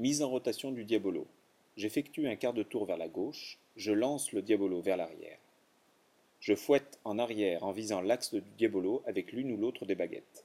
Mise en rotation du diabolo. J'effectue un quart de tour vers la gauche, je lance le diabolo vers l'arrière. Je fouette en arrière en visant l'axe du diabolo avec l'une ou l'autre des baguettes.